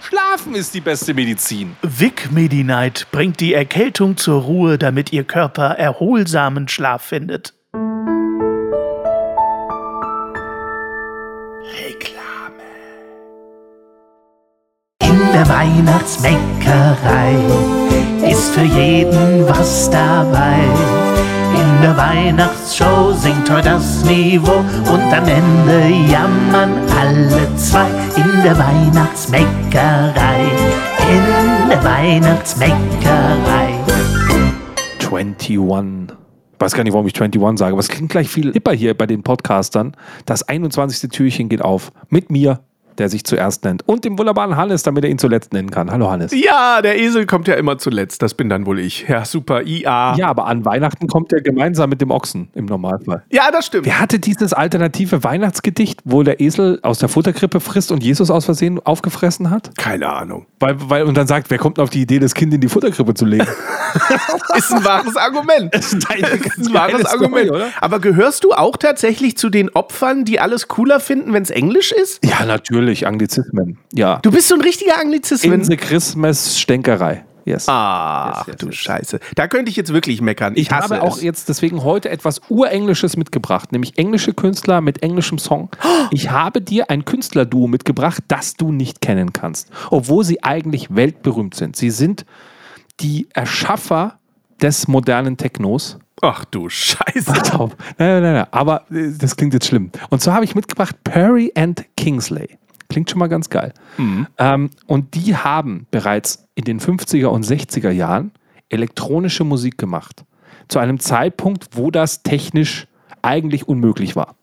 Schlafen ist die beste Medizin. Vic Medi-Night bringt die Erkältung zur Ruhe, damit Ihr Körper erholsamen Schlaf findet. Reklame. In der Weihnachtsbäckerei ist für jeden was dabei. In der Weihnachtsshow singt heute das Niveau und am Ende jammern alle zwei. In der Weihnachtsbäckerei, in der Weihnachtsbäckerei. 21. Ich weiß gar nicht, warum ich 21 sage, aber es klingt gleich viel hipper hier bei den Podcastern. Das 21. Türchen geht auf. Mit mir, der sich zuerst nennt. Und dem wunderbaren Hannes, damit er ihn zuletzt nennen kann. Hallo Hannes. Ja, der Esel kommt ja immer zuletzt. Das bin dann wohl ich. Ja, super. IA. Ja, aber an Weihnachten kommt er gemeinsam mit dem Ochsen im Normalfall. Ja, das stimmt. Wer hatte dieses alternative Weihnachtsgedicht, wo der Esel aus der Futterkrippe frisst und Jesus aus Versehen aufgefressen hat? Keine Ahnung. Weil, weil, und dann sagt, wer kommt auf die Idee, das Kind in die Futterkrippe zu legen? ist ein wahres Argument. Das ist ein, ist ein wahres Argument. Story, oder? Aber gehörst du auch tatsächlich zu den Opfern, die alles cooler finden, wenn es Englisch ist? Ja, natürlich. Anglizismen. Ja. Du bist so ein richtiger Anglizismen. In the Christmas Stänkerei. Yes. Ach yes, yes, du. Scheiße. Da könnte ich jetzt wirklich meckern. Ich, ich habe auch jetzt deswegen heute etwas Urenglisches mitgebracht, nämlich englische Künstler mit englischem Song. Ich habe dir ein Künstlerduo mitgebracht, das du nicht kennen kannst, obwohl sie eigentlich weltberühmt sind. Sie sind die Erschaffer des modernen Technos. Ach du Scheiße. Pass auf. Nein, nein, nein, aber äh, das klingt jetzt schlimm. Und zwar habe ich mitgebracht Perry and Kingsley. Klingt schon mal ganz geil. Mhm. Ähm, und die haben bereits in den 50er und 60er Jahren elektronische Musik gemacht. Zu einem Zeitpunkt, wo das technisch eigentlich unmöglich war.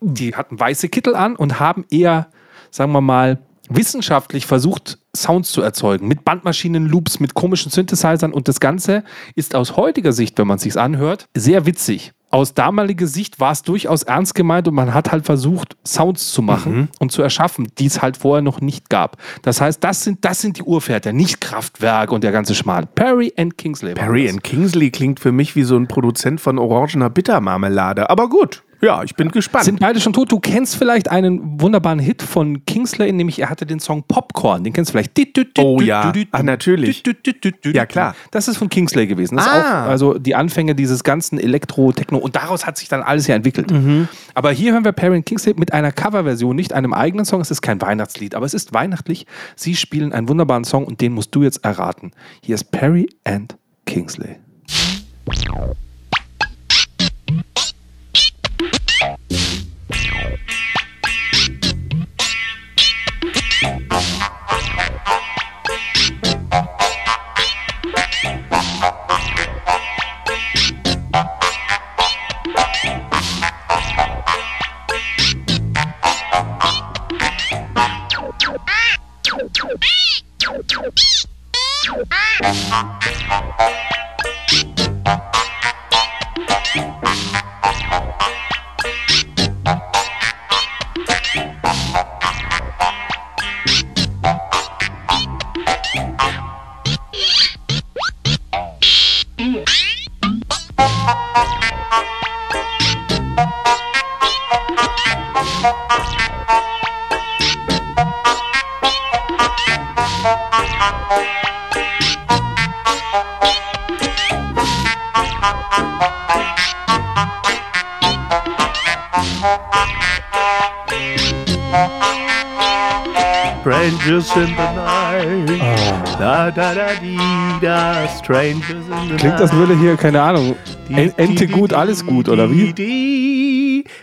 Die hatten weiße Kittel an und haben eher, sagen wir mal, wissenschaftlich versucht, Sounds zu erzeugen. Mit Bandmaschinen, Loops, mit komischen Synthesizern. Und das Ganze ist aus heutiger Sicht, wenn man es sich anhört, sehr witzig aus damaliger Sicht war es durchaus ernst gemeint und man hat halt versucht, Sounds zu machen mhm. und zu erschaffen, die es halt vorher noch nicht gab. Das heißt, das sind, das sind die Urväter, nicht Kraftwerk und der ganze Schmarrn. Perry and Kingsley. Perry and Kingsley klingt für mich wie so ein Produzent von orangener Bittermarmelade. Aber gut. Ja, ich bin gespannt. Sind beide schon tot? Du kennst vielleicht einen wunderbaren Hit von Kingsley, nämlich er hatte den Song Popcorn. Den kennst du vielleicht. Oh ja, ah, natürlich. Ja, klar. Das ist von Kingsley gewesen. Das ah. auch, also die Anfänge dieses ganzen Elektro-Techno. Und daraus hat sich dann alles ja entwickelt. Mhm. Aber hier hören wir Perry Kingsley mit einer Coverversion, nicht einem eigenen Song. Es ist kein Weihnachtslied, aber es ist weihnachtlich. Sie spielen einen wunderbaren Song und den musst du jetzt erraten. Hier ist Perry and Kingsley. Ah! Strangers in the night. Oh. Da, da, da, di, da, Strangers in the Klingt, das würde hier, keine Ahnung, Ente gut, alles gut, oder wie?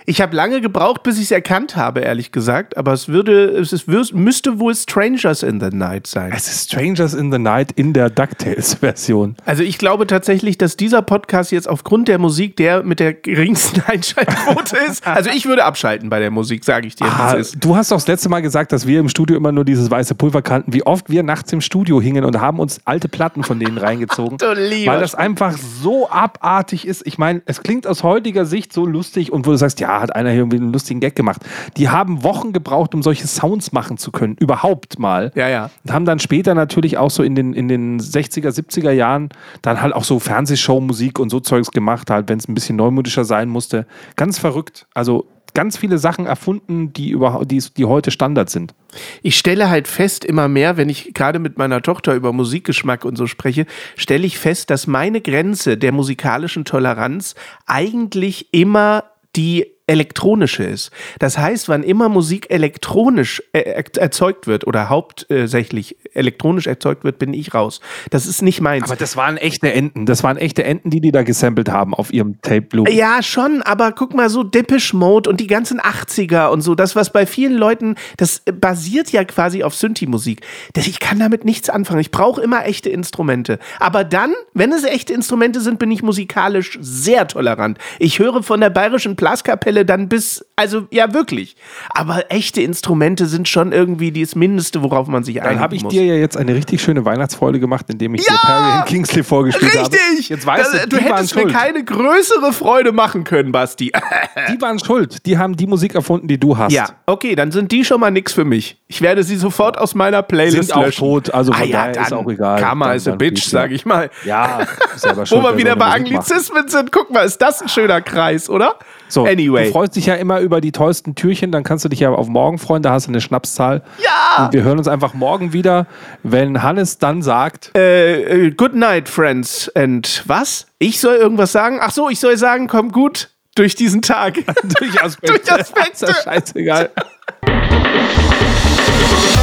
Ich habe lange gebraucht, bis ich es erkannt habe, ehrlich gesagt. Aber es würde, es ist, müsste wohl Strangers in the Night sein. Es ist Strangers in the Night in der DuckTales-Version. Also ich glaube tatsächlich, dass dieser Podcast jetzt aufgrund der Musik der mit der geringsten Einschaltquote ist. Also ich würde abschalten bei der Musik, sage ich dir. Ah, du hast doch das letzte Mal gesagt, dass wir im Studio immer nur dieses weiße Pulver kannten. Wie oft wir nachts im Studio hingen und haben uns alte Platten von denen reingezogen. Du lieber weil das einfach so abartig ist. Ich meine, es klingt aus heutiger Sicht so lustig und wo du sagst, ja, hat einer hier irgendwie einen lustigen Gag gemacht. Die haben Wochen gebraucht, um solche Sounds machen zu können. Überhaupt mal. Ja, ja. Und haben dann später natürlich auch so in den, in den 60er, 70er Jahren dann halt auch so Fernsehshow-Musik und so Zeugs gemacht, halt, wenn es ein bisschen neumodischer sein musste. Ganz verrückt. Also ganz viele Sachen erfunden, die, überhaupt, die, die heute Standard sind. Ich stelle halt fest, immer mehr, wenn ich gerade mit meiner Tochter über Musikgeschmack und so spreche, stelle ich fest, dass meine Grenze der musikalischen Toleranz eigentlich immer die elektronische ist. Das heißt, wann immer Musik elektronisch äh, er- erzeugt wird oder hauptsächlich elektronisch erzeugt wird, bin ich raus. Das ist nicht meins. Aber das waren echte Enten. Das waren echte Enten, die die da gesampelt haben auf ihrem Tape Loop. Ja, schon, aber guck mal, so Depeche Mode und die ganzen 80er und so, das, was bei vielen Leuten, das äh, basiert ja quasi auf Synthi-Musik. Das- Ich kann damit nichts anfangen. Ich brauche immer echte Instrumente. Aber dann, wenn es echte Instrumente sind, bin ich musikalisch sehr tolerant. Ich höre von der Bayerischen Blaskapelle dann bis, also ja, wirklich. Aber echte Instrumente sind schon irgendwie das Mindeste, worauf man sich Dann einigen habe ich muss. Dir ja jetzt eine richtig schöne Weihnachtsfreude gemacht, indem ich dir Perry and Kingsley vorgespielt habe. Richtig! Jetzt weißt Das- du, du hättest mir schuld. keine größere Freude machen können, Basti. Die waren schuld. Die haben die Musik erfunden, die du hast. Ja, okay, dann sind die schon mal nix für mich. Ich werde sie sofort aus meiner Playlist Sind auch löschen. tot, also von ah, ja, daher ist auch egal. Karma Dann- is a bitch, ja. sag ich mal. Ja, selber Wo schuld, wir wer wieder bei Musik macht. Anglizismen sind, guck mal, ist das ein schöner Kreis, oder? So, anyway. du freust dich ja immer über die tollsten Türchen, dann kannst du dich ja auf morgen freuen, da hast du eine Schnapszahl. Ja! Und wir hören uns einfach morgen wieder, wenn Hannes dann sagt, Äh, äh, good night, friends. And was? Ich soll irgendwas sagen? Ach so, ich soll sagen, komm gut durch diesen Tag. durch Aspekte. Durch Aspekte. Scheißegal.